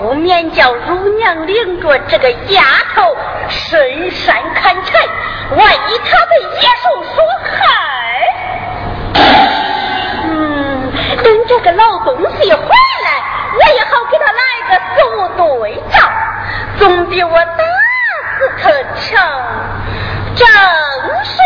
不免叫乳娘领着这个丫头深山砍柴万一她被野兽所害嗯等这个老东西回来我也好给他来个死无对照。总比我打死他强正是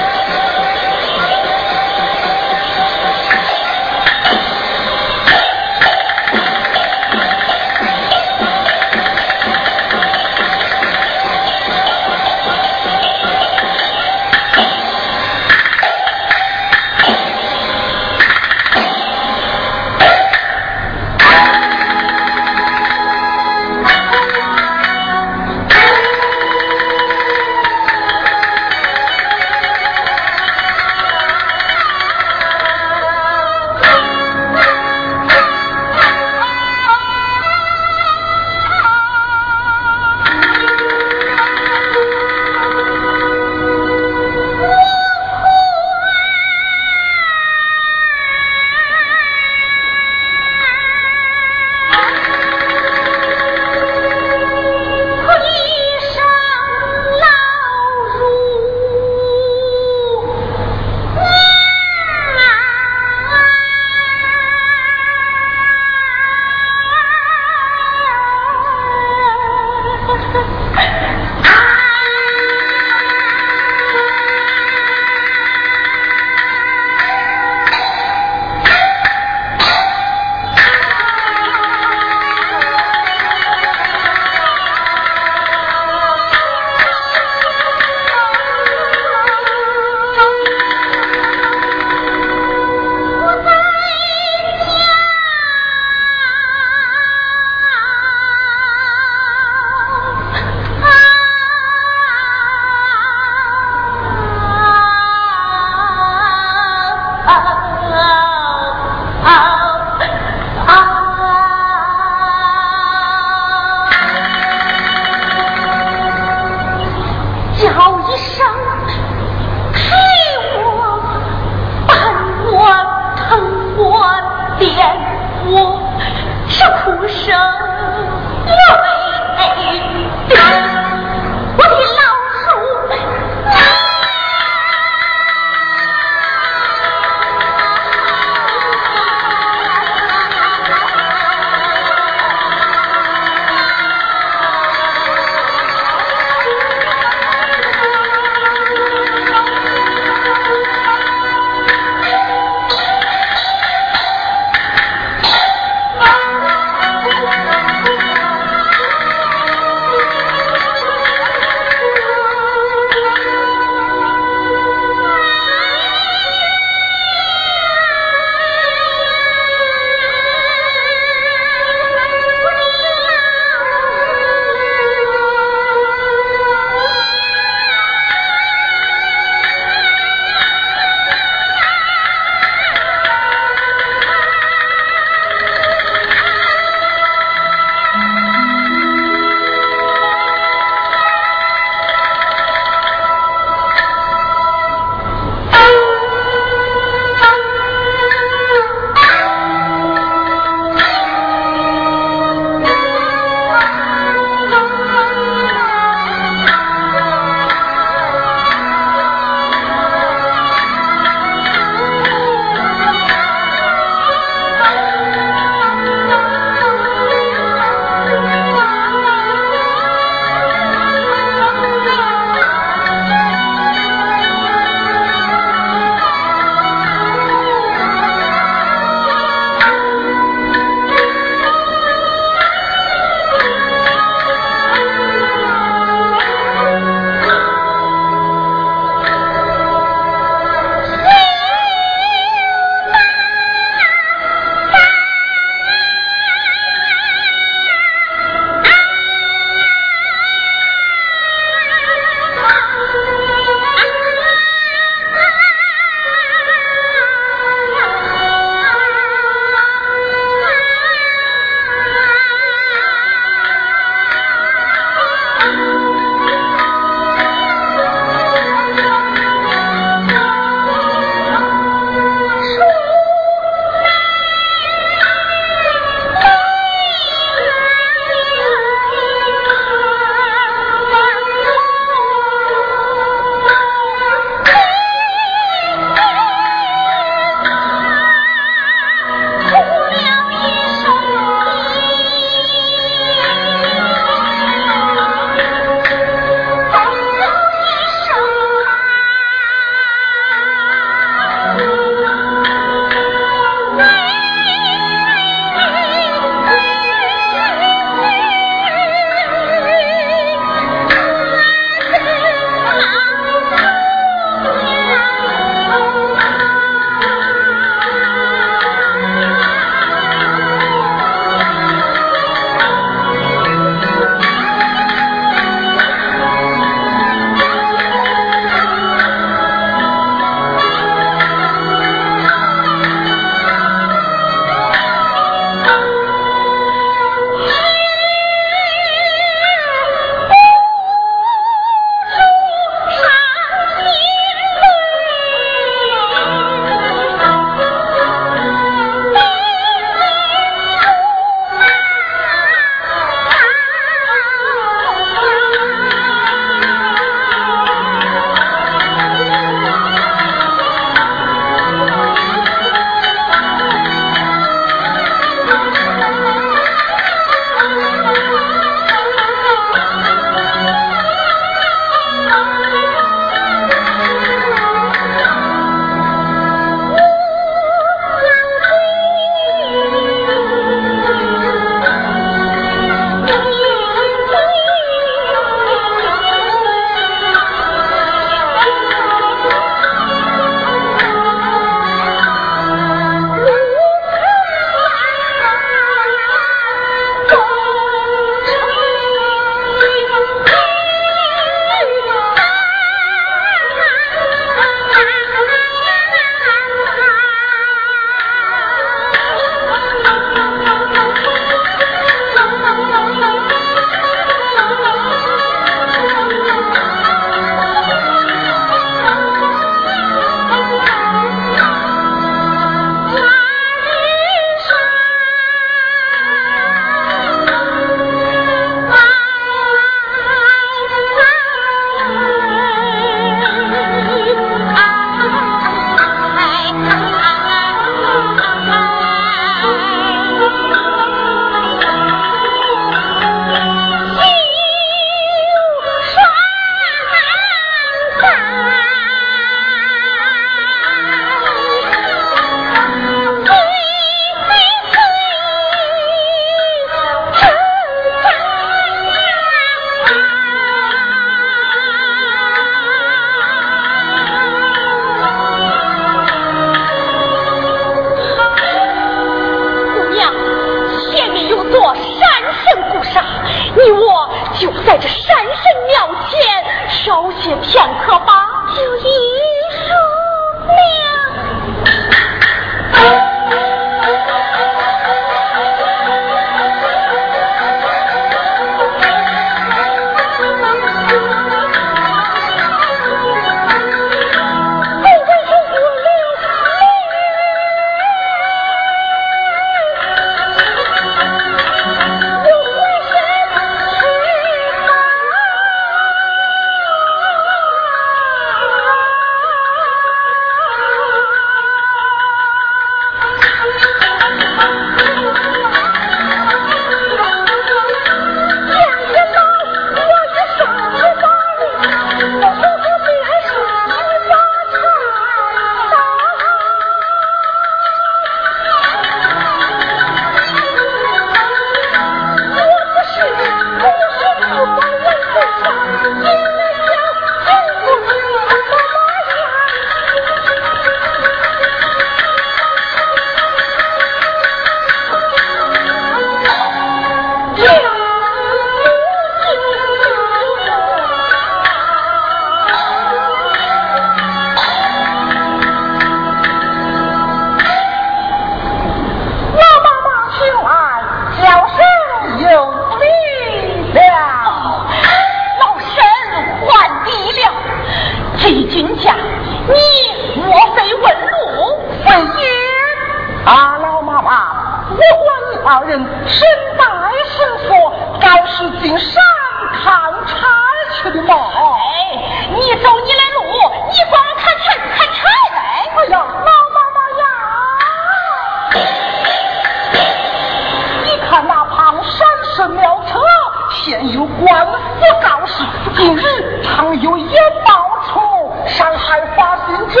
人不告示，今日常有言冒出，伤害发心者，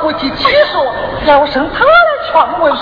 不计其数。要生他来劝问，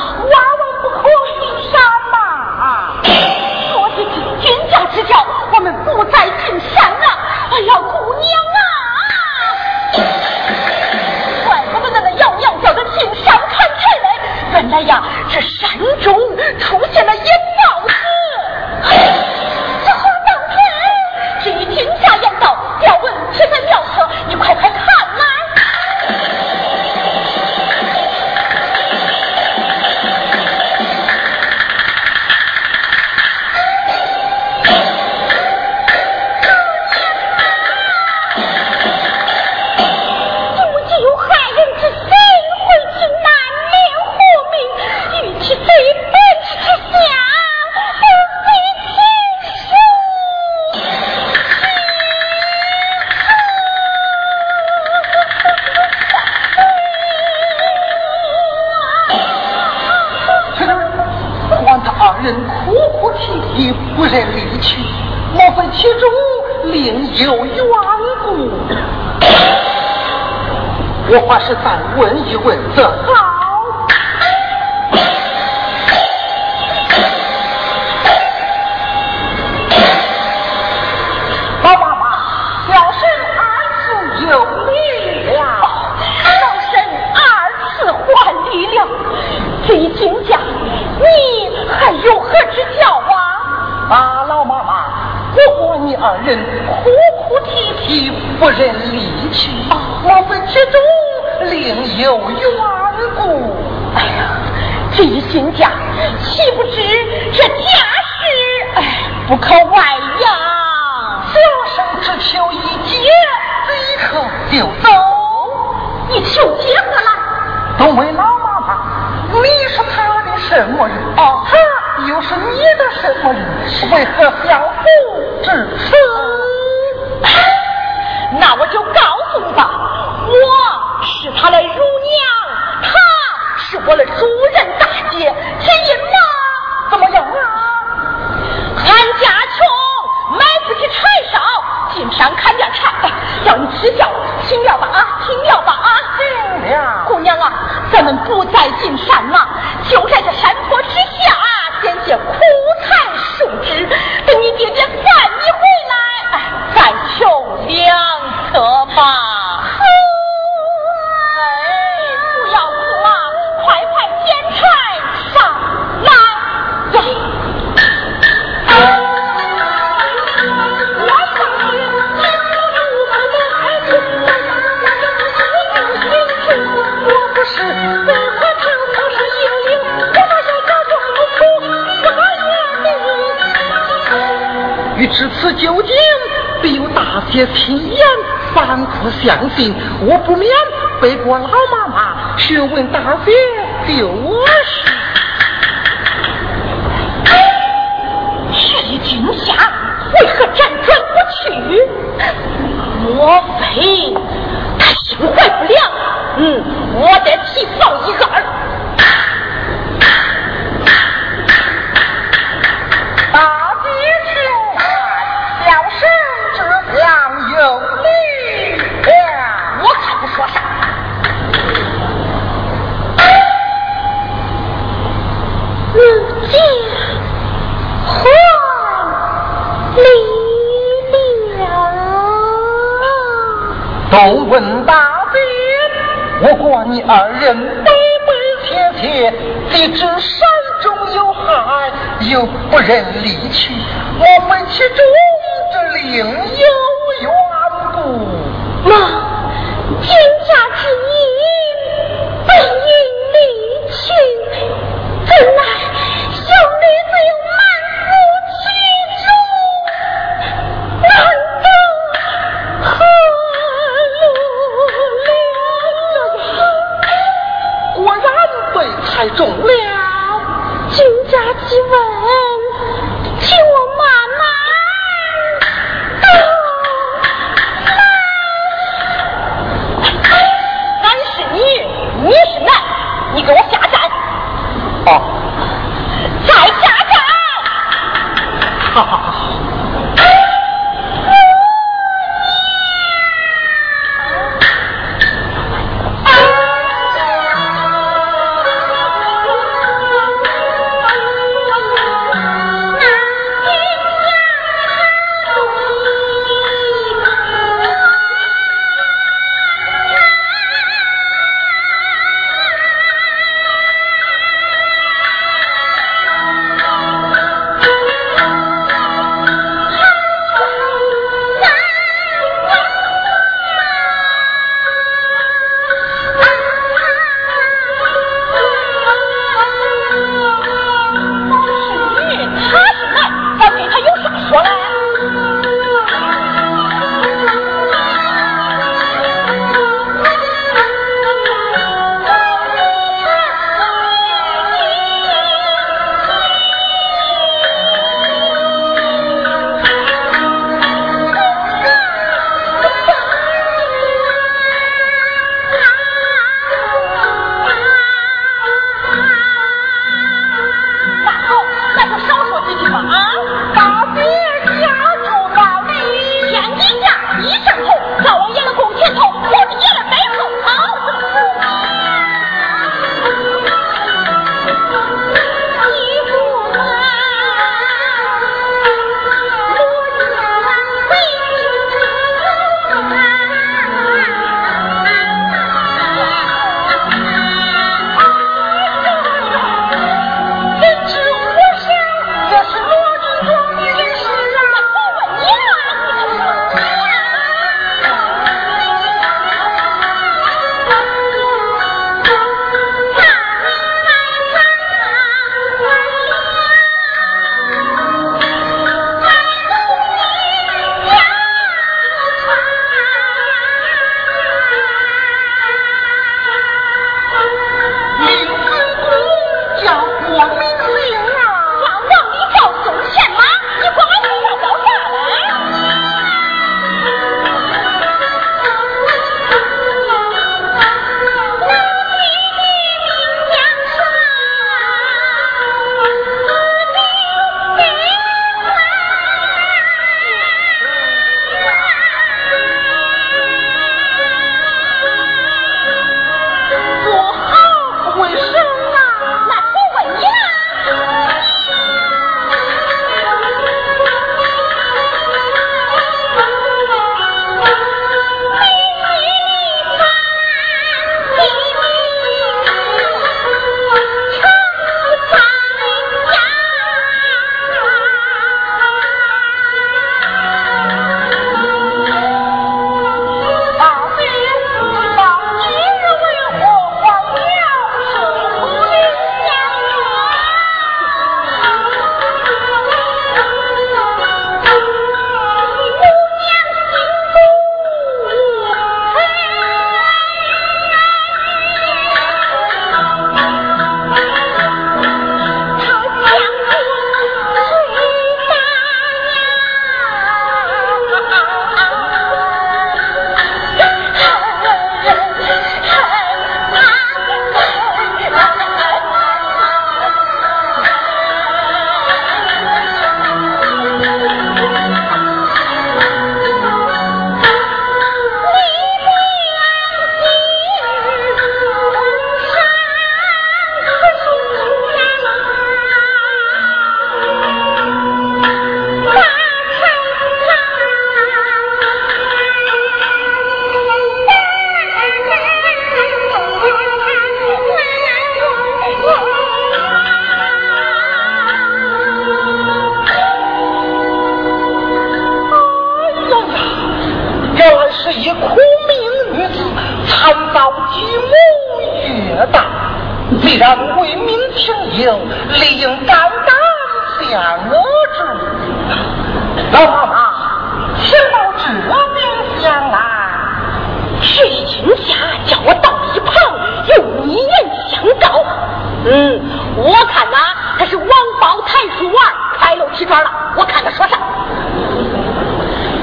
嗯，我看呐，他是王宝抬出腕开漏提砖了。我看他说啥？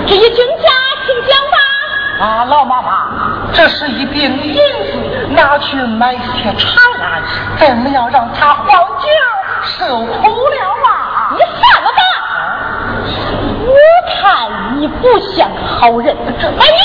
这一君家，请讲吧。啊，老妈妈，这是一柄银子，拿去买些茶来，怎么样让他黄酒受苦了啊？你算了吧，我看你不像好人，哎，你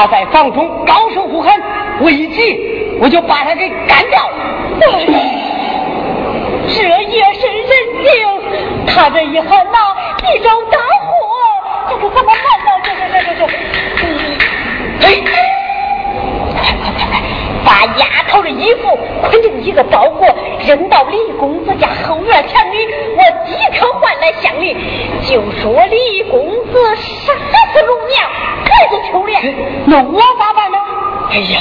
他在房中高声呼喊，我一急我就把他给干掉了。这夜深人静，他这一喊呐，一着大火，这可怎么办呢？这这这这这，哎，快快快快，把丫头的衣服捆成一个包裹，扔到李公子家后院墙里，我即刻换来乡里，就说李公子杀死乳娘。孩子秋莲，那我咋办呢？哎呀，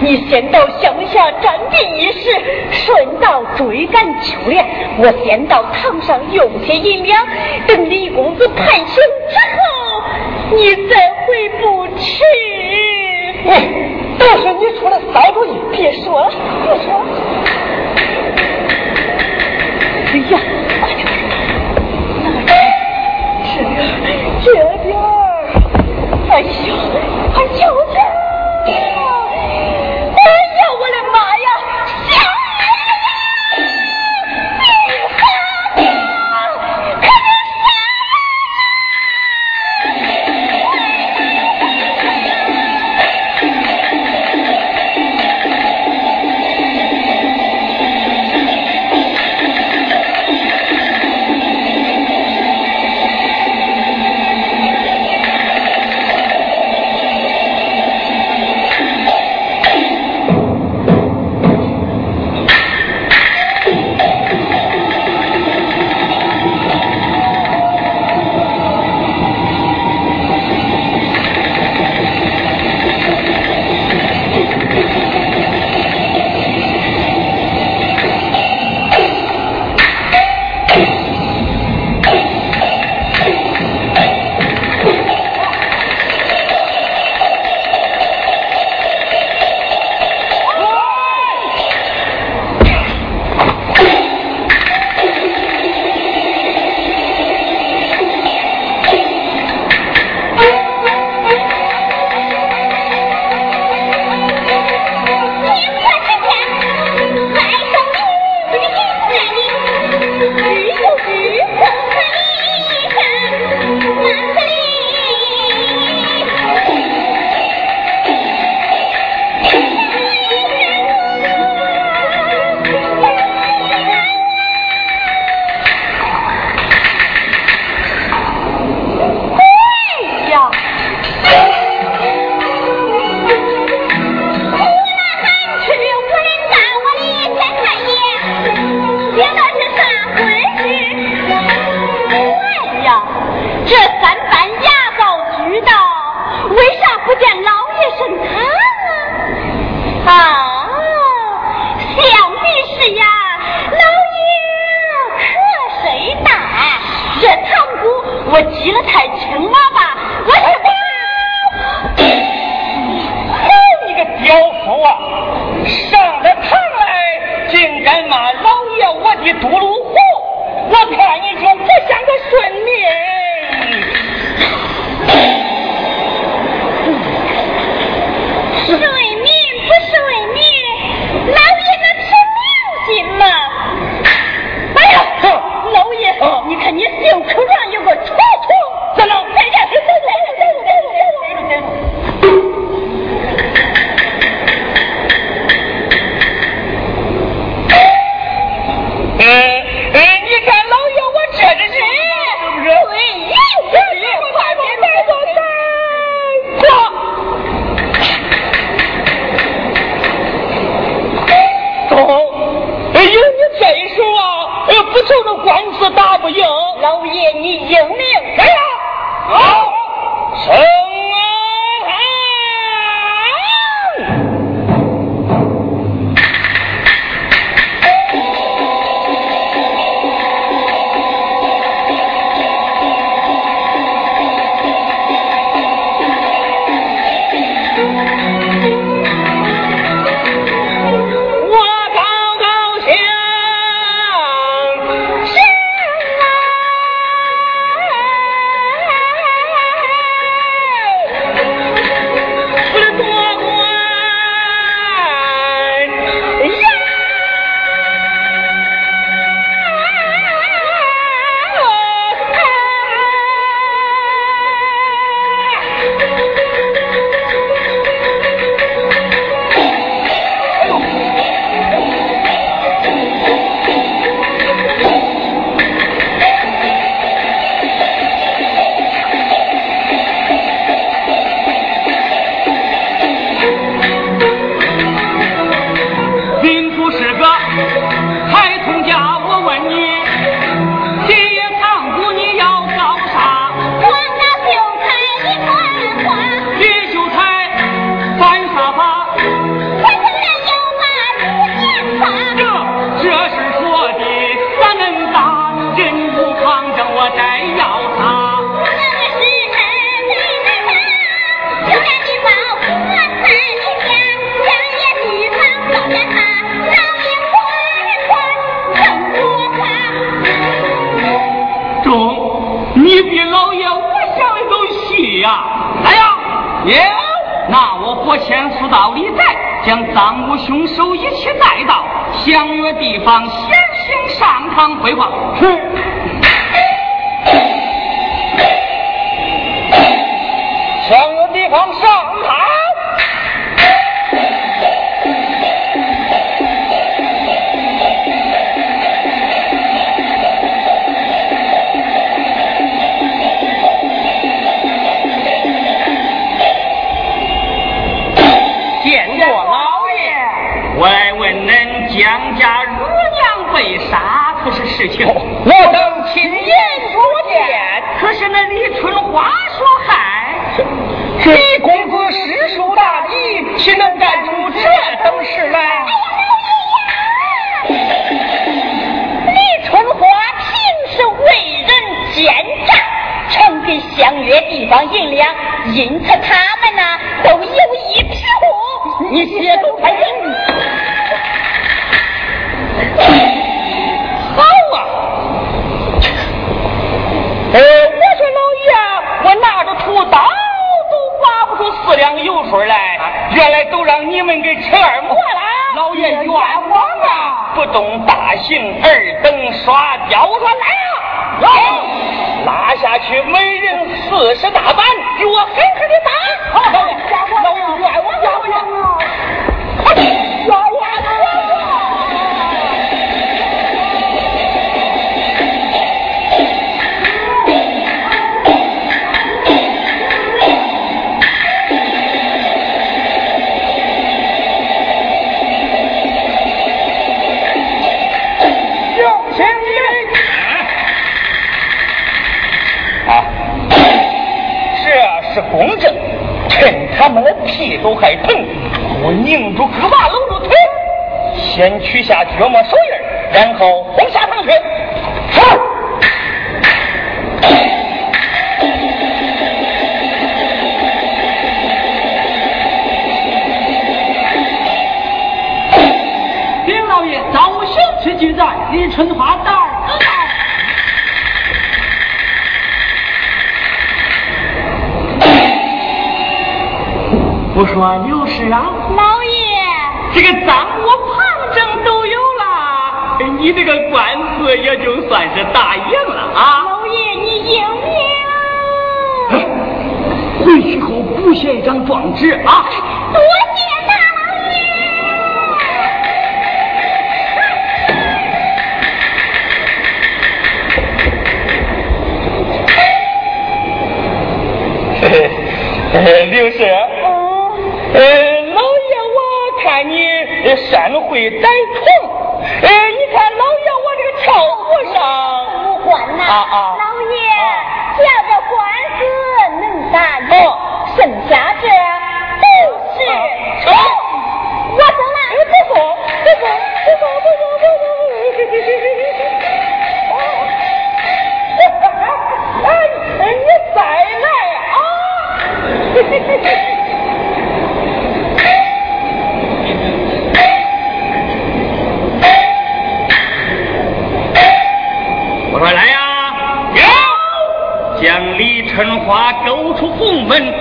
你先到乡下占地一时，顺道追赶秋莲。我先到堂上用些银两，等李公子判刑之后，你再回不迟。哎，都是你出的馊主意！别说了，别说了。这边。哎呦，快救救！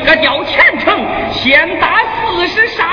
这叫，前程，先打四十杀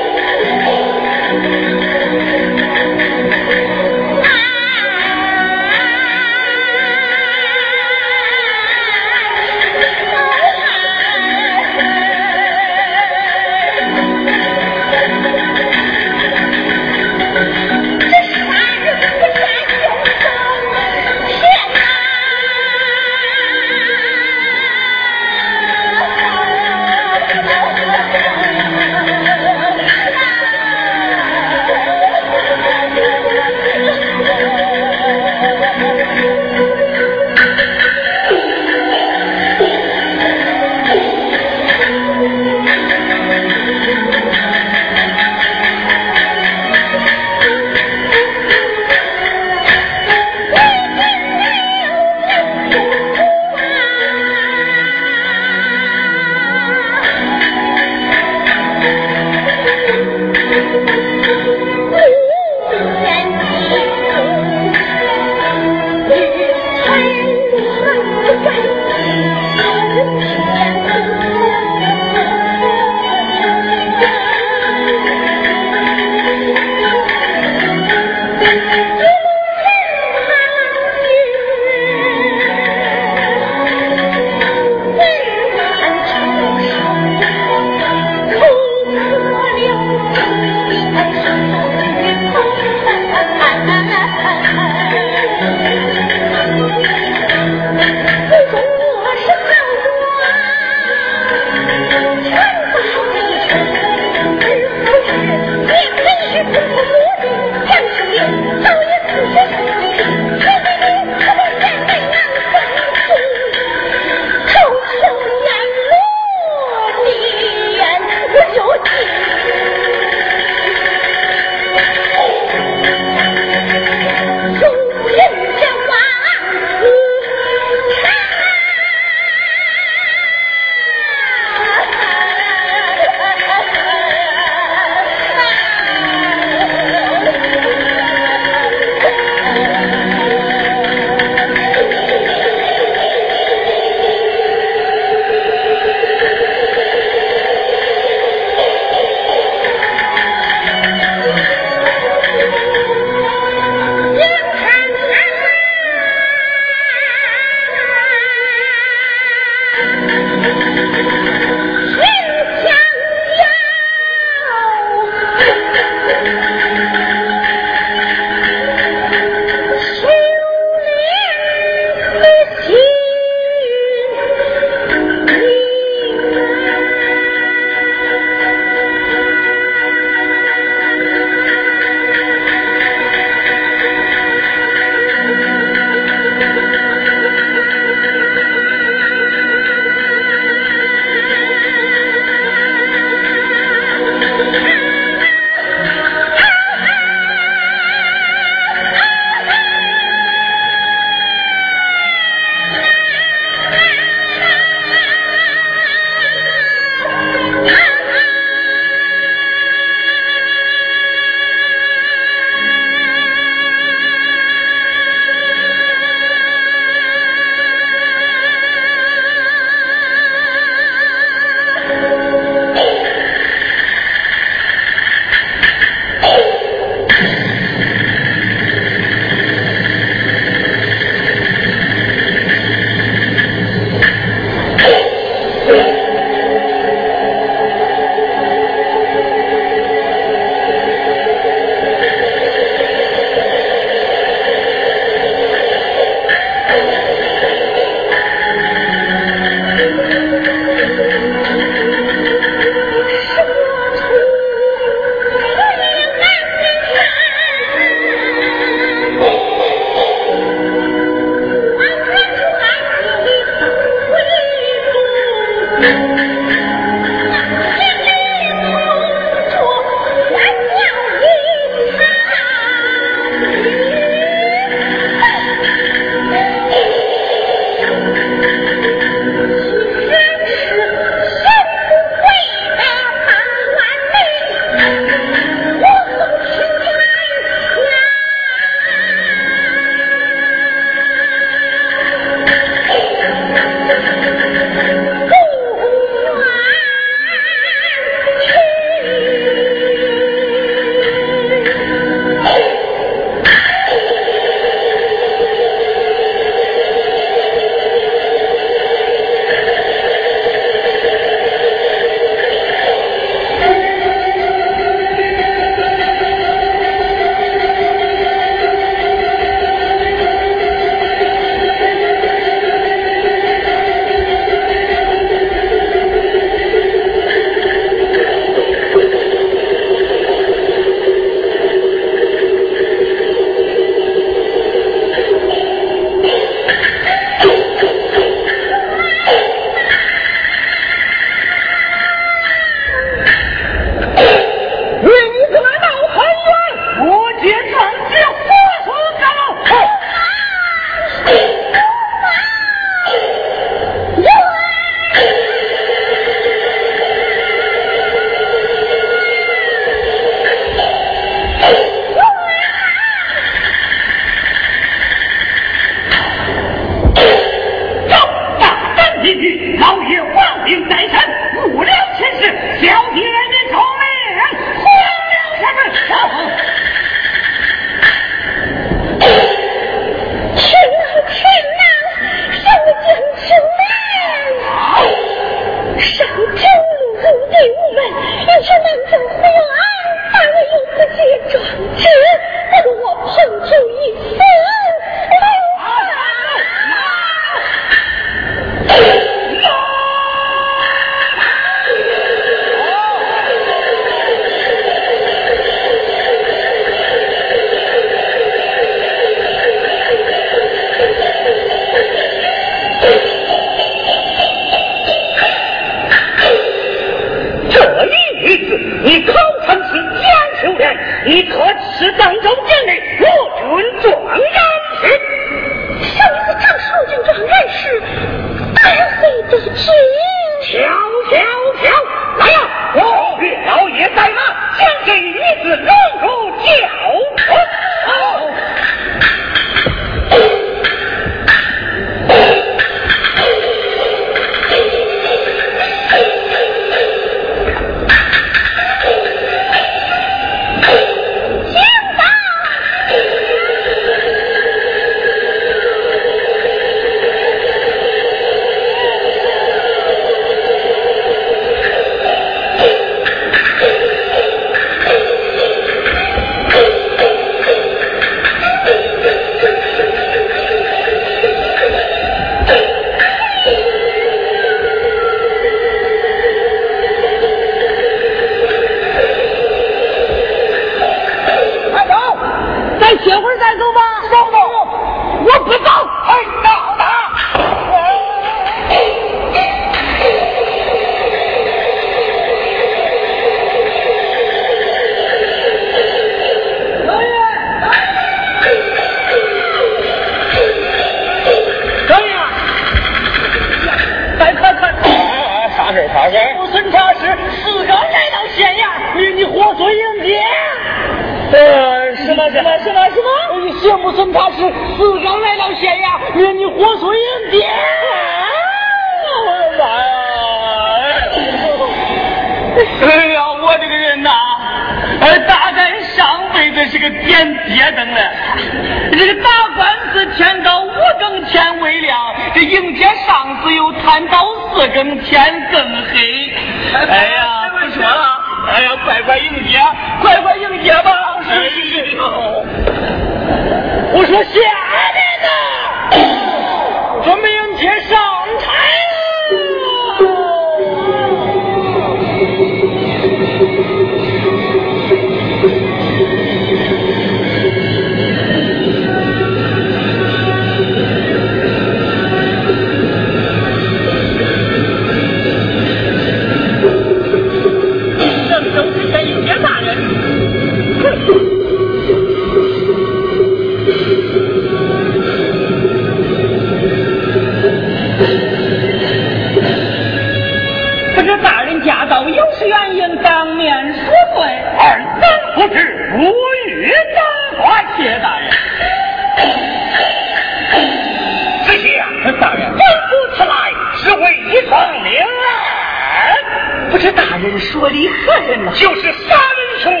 人说的何人呢？就是三人凶李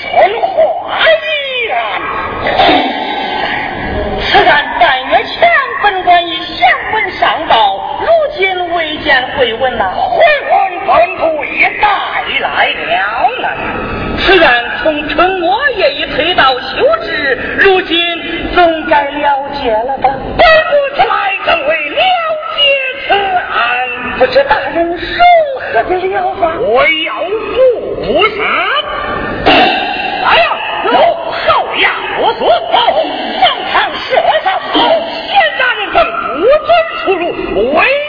从华一案。此案半月前，本官已详文上报，如今未见回文呐。回文本部已带来了呢。此案从春末也已推到休治，如今总该了解了吧？本不起来。不知大人如何的疗法？我要复生。哎呀，走，后压我所跑，上堂射上跑，先大人等不准出入，为。